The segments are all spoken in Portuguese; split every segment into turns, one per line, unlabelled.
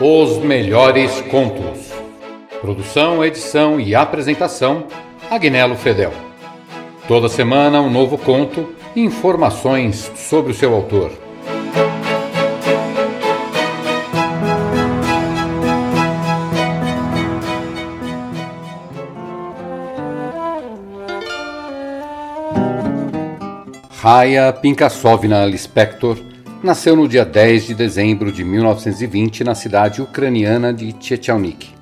Os melhores contos. Produção, edição e apresentação: Agnello Fedel. Toda semana um novo conto e informações sobre o seu autor. Raya Pinkasovna Lispector nasceu no dia 10 de dezembro de 1920 na cidade ucraniana de Tchetchelnik.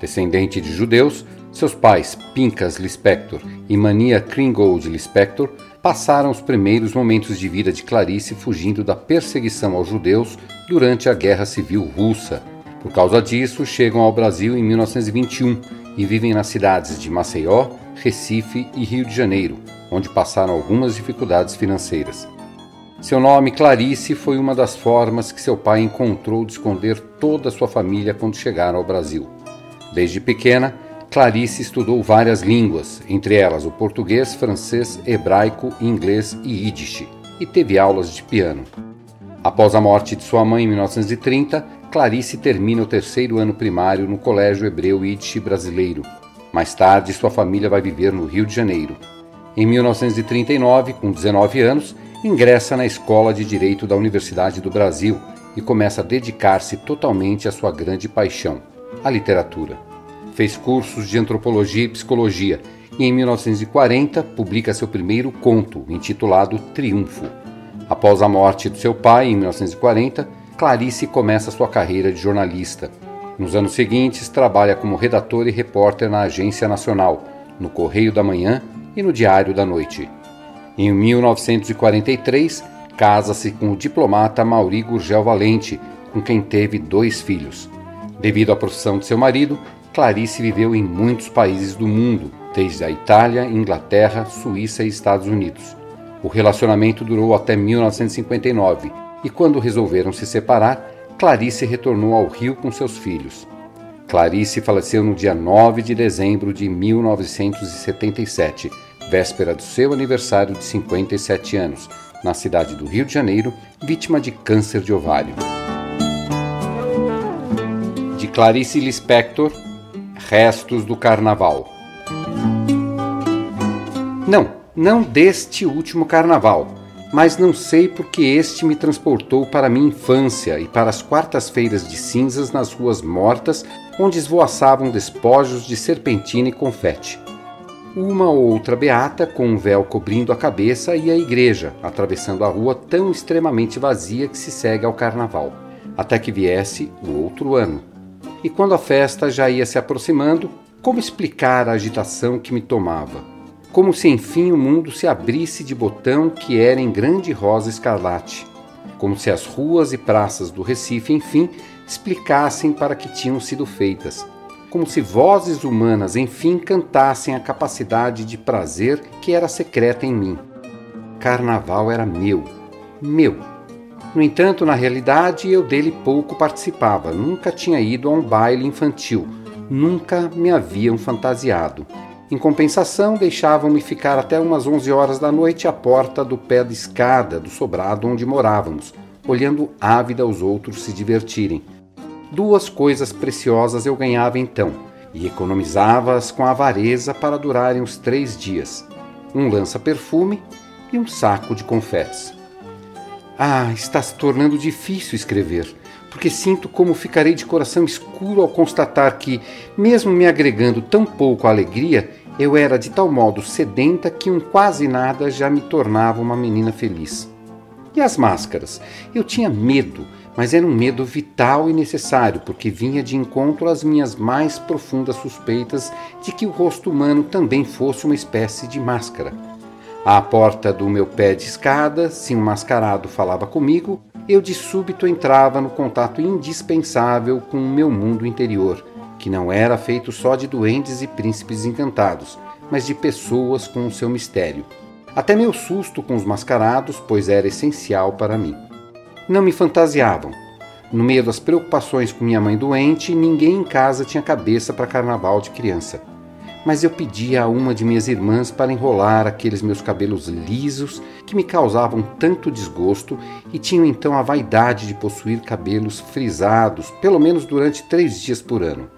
Descendente de judeus, seus pais, Pinkas Lispector e Mania Kringold Lispector, passaram os primeiros momentos de vida de Clarice fugindo da perseguição aos judeus durante a Guerra Civil Russa. Por causa disso, chegam ao Brasil em 1921 e vivem nas cidades de Maceió, Recife e Rio de Janeiro, onde passaram algumas dificuldades financeiras. Seu nome, Clarice, foi uma das formas que seu pai encontrou de esconder toda a sua família quando chegaram ao Brasil. Desde pequena, Clarice estudou várias línguas, entre elas o português, francês, hebraico, inglês e yiddish, e teve aulas de piano. Após a morte de sua mãe em 1930, Clarice termina o terceiro ano primário no Colégio Hebreu Yiddish Brasileiro. Mais tarde, sua família vai viver no Rio de Janeiro. Em 1939, com 19 anos, ingressa na Escola de Direito da Universidade do Brasil e começa a dedicar-se totalmente à sua grande paixão, a literatura. Fez cursos de antropologia e psicologia e, em 1940, publica seu primeiro conto, intitulado Triunfo. Após a morte do seu pai, em 1940, Clarice começa sua carreira de jornalista. Nos anos seguintes, trabalha como redator e repórter na Agência Nacional, no Correio da Manhã e no Diário da Noite. Em 1943, casa-se com o diplomata Mauri Gurgel Valente, com quem teve dois filhos. Devido à profissão de seu marido, Clarice viveu em muitos países do mundo, desde a Itália, Inglaterra, Suíça e Estados Unidos. O relacionamento durou até 1959 e, quando resolveram se separar, Clarice retornou ao Rio com seus filhos. Clarice faleceu no dia 9 de dezembro de 1977 véspera do seu aniversário de 57 anos, na cidade do Rio de Janeiro, vítima de câncer de ovário. De Clarice Lispector, Restos do Carnaval. Não, não deste último carnaval, mas não sei porque este me transportou para minha infância e para as quartas-feiras de cinzas nas ruas mortas, onde esvoaçavam despojos de serpentina e confete uma ou outra beata com um véu cobrindo a cabeça e a igreja, atravessando a rua tão extremamente vazia que se segue ao carnaval, até que viesse o outro ano. E quando a festa já ia se aproximando, como explicar a agitação que me tomava? Como se enfim o mundo se abrisse de botão que era em grande rosa escarlate. Como se as ruas e praças do Recife, enfim, explicassem para que tinham sido feitas como se vozes humanas enfim cantassem a capacidade de prazer que era secreta em mim. Carnaval era meu, meu. No entanto, na realidade, eu dele pouco participava, nunca tinha ido a um baile infantil, nunca me haviam fantasiado. Em compensação, deixavam-me ficar até umas 11 horas da noite à porta do pé da escada do sobrado onde morávamos, olhando ávida os outros se divertirem Duas coisas preciosas eu ganhava então, e economizava-as com avareza para durarem os três dias: um lança-perfume e um saco de confetes. Ah, está se tornando difícil escrever, porque sinto como ficarei de coração escuro ao constatar que, mesmo me agregando tão pouco alegria, eu era de tal modo sedenta que um quase nada já me tornava uma menina feliz. E as máscaras? Eu tinha medo, mas era um medo vital e necessário, porque vinha de encontro às minhas mais profundas suspeitas de que o rosto humano também fosse uma espécie de máscara. À porta do meu pé de escada, se um mascarado falava comigo, eu de súbito entrava no contato indispensável com o meu mundo interior, que não era feito só de duendes e príncipes encantados, mas de pessoas com o seu mistério. Até meu susto com os mascarados, pois era essencial para mim não me fantasiavam. No meio das preocupações com minha mãe doente, ninguém em casa tinha cabeça para carnaval de criança. mas eu pedia a uma de minhas irmãs para enrolar aqueles meus cabelos lisos que me causavam tanto desgosto e tinham então a vaidade de possuir cabelos frisados, pelo menos durante três dias por ano.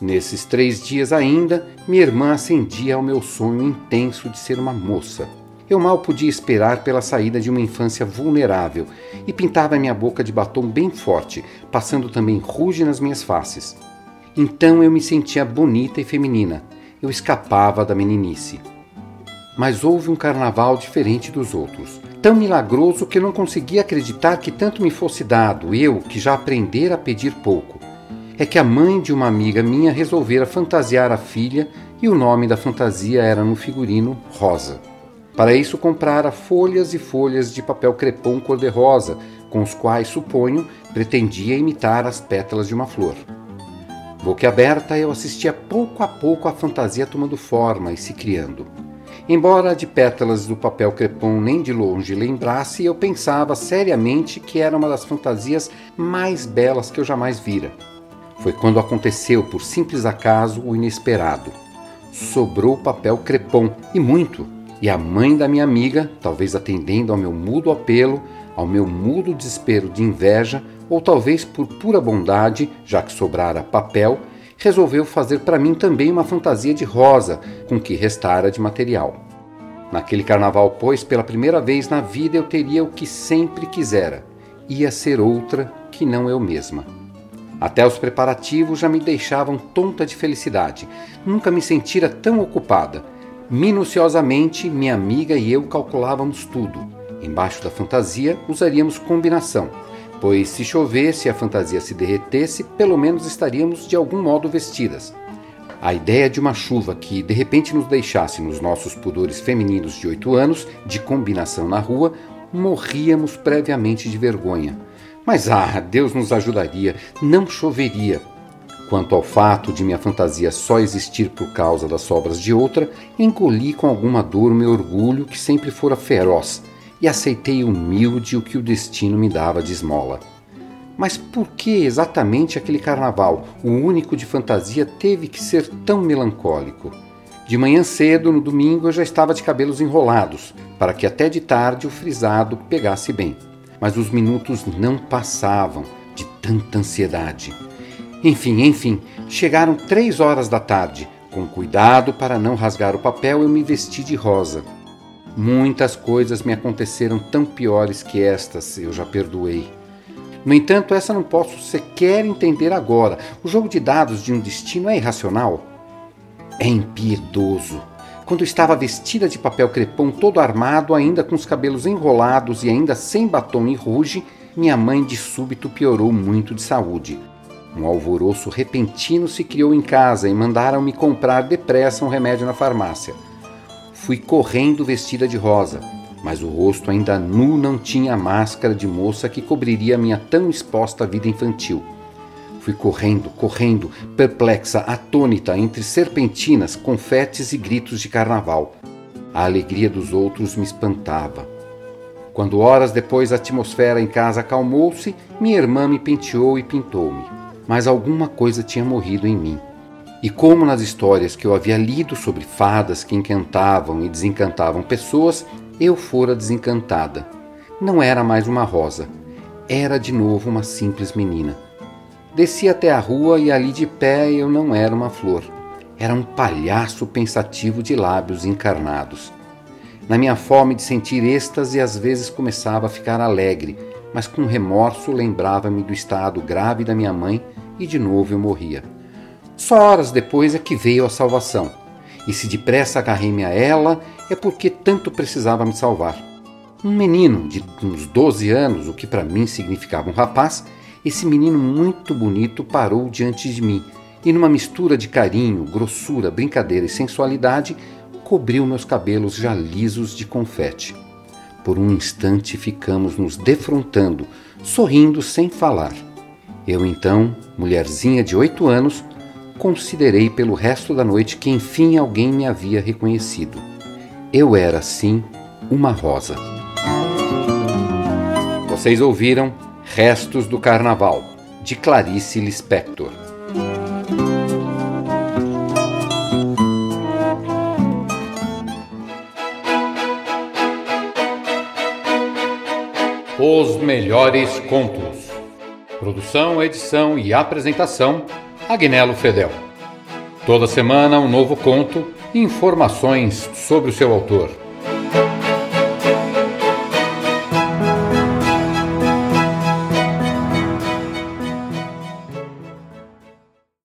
Nesses três dias ainda, minha irmã acendia ao meu sonho intenso de ser uma moça. Eu mal podia esperar pela saída de uma infância vulnerável e pintava minha boca de batom bem forte, passando também ruge nas minhas faces. Então eu me sentia bonita e feminina. Eu escapava da meninice. Mas houve um carnaval diferente dos outros. Tão milagroso que eu não conseguia acreditar que tanto me fosse dado, eu que já aprendera a pedir pouco é que a mãe de uma amiga minha resolvera fantasiar a filha e o nome da fantasia era no figurino Rosa. Para isso comprara folhas e folhas de papel crepom cor-de-rosa, com os quais, suponho, pretendia imitar as pétalas de uma flor. Boquiaberta, eu assistia pouco a pouco a fantasia tomando forma e se criando. Embora de pétalas do papel crepom nem de longe lembrasse, eu pensava seriamente que era uma das fantasias mais belas que eu jamais vira. Foi quando aconteceu, por simples acaso, o inesperado. Sobrou papel crepom, e muito, e a mãe da minha amiga, talvez atendendo ao meu mudo apelo, ao meu mudo desespero de inveja, ou talvez por pura bondade, já que sobrara papel, resolveu fazer para mim também uma fantasia de rosa, com que restara de material. Naquele carnaval, pois, pela primeira vez na vida eu teria o que sempre quisera. Ia ser outra que não eu mesma. Até os preparativos já me deixavam tonta de felicidade. Nunca me sentira tão ocupada. Minuciosamente, minha amiga e eu calculávamos tudo. Embaixo da fantasia usaríamos combinação, pois se chovesse e a fantasia se derretesse, pelo menos estaríamos de algum modo vestidas. A ideia de uma chuva que de repente nos deixasse nos nossos pudores femininos de oito anos, de combinação na rua, morríamos previamente de vergonha. Mas ah, Deus nos ajudaria, não choveria. Quanto ao fato de minha fantasia só existir por causa das sobras de outra, engoli com alguma dor o meu orgulho que sempre fora feroz e aceitei humilde o que o destino me dava de esmola. Mas por que exatamente aquele carnaval, o único de fantasia, teve que ser tão melancólico? De manhã cedo, no domingo, eu já estava de cabelos enrolados, para que até de tarde o frisado pegasse bem mas os minutos não passavam de tanta ansiedade. Enfim, enfim, chegaram três horas da tarde. Com cuidado para não rasgar o papel, eu me vesti de rosa. Muitas coisas me aconteceram tão piores que estas, eu já perdoei. No entanto, essa não posso sequer entender agora. O jogo de dados de um destino é irracional? É impiedoso quando estava vestida de papel crepom, todo armado, ainda com os cabelos enrolados e ainda sem batom e ruge, minha mãe de súbito piorou muito de saúde. Um alvoroço repentino se criou em casa e mandaram-me comprar depressa um remédio na farmácia. Fui correndo vestida de rosa, mas o rosto ainda nu não tinha a máscara de moça que cobriria minha tão exposta vida infantil. Fui correndo, correndo, perplexa, atônita, entre serpentinas, confetes e gritos de carnaval. A alegria dos outros me espantava. Quando horas depois a atmosfera em casa acalmou-se, minha irmã me penteou e pintou-me. Mas alguma coisa tinha morrido em mim. E como nas histórias que eu havia lido sobre fadas que encantavam e desencantavam pessoas, eu fora desencantada. Não era mais uma rosa, era de novo uma simples menina. Desci até a rua e ali de pé eu não era uma flor. Era um palhaço pensativo de lábios encarnados. Na minha fome de sentir êxtase, às vezes começava a ficar alegre, mas com remorso lembrava-me do estado grave da minha mãe e de novo eu morria. Só horas depois é que veio a salvação. E se depressa agarrei-me a ela, é porque tanto precisava me salvar. Um menino de uns 12 anos, o que para mim significava um rapaz, esse menino muito bonito parou diante de mim e, numa mistura de carinho, grossura, brincadeira e sensualidade, cobriu meus cabelos já lisos de confete. Por um instante ficamos nos defrontando, sorrindo sem falar. Eu então, mulherzinha de oito anos, considerei pelo resto da noite que enfim alguém me havia reconhecido. Eu era, sim, uma rosa. Vocês ouviram Restos do Carnaval, de Clarice Lispector. Os melhores contos. Produção, edição e apresentação: Agnello Fedel. Toda semana um novo conto e informações sobre o seu autor.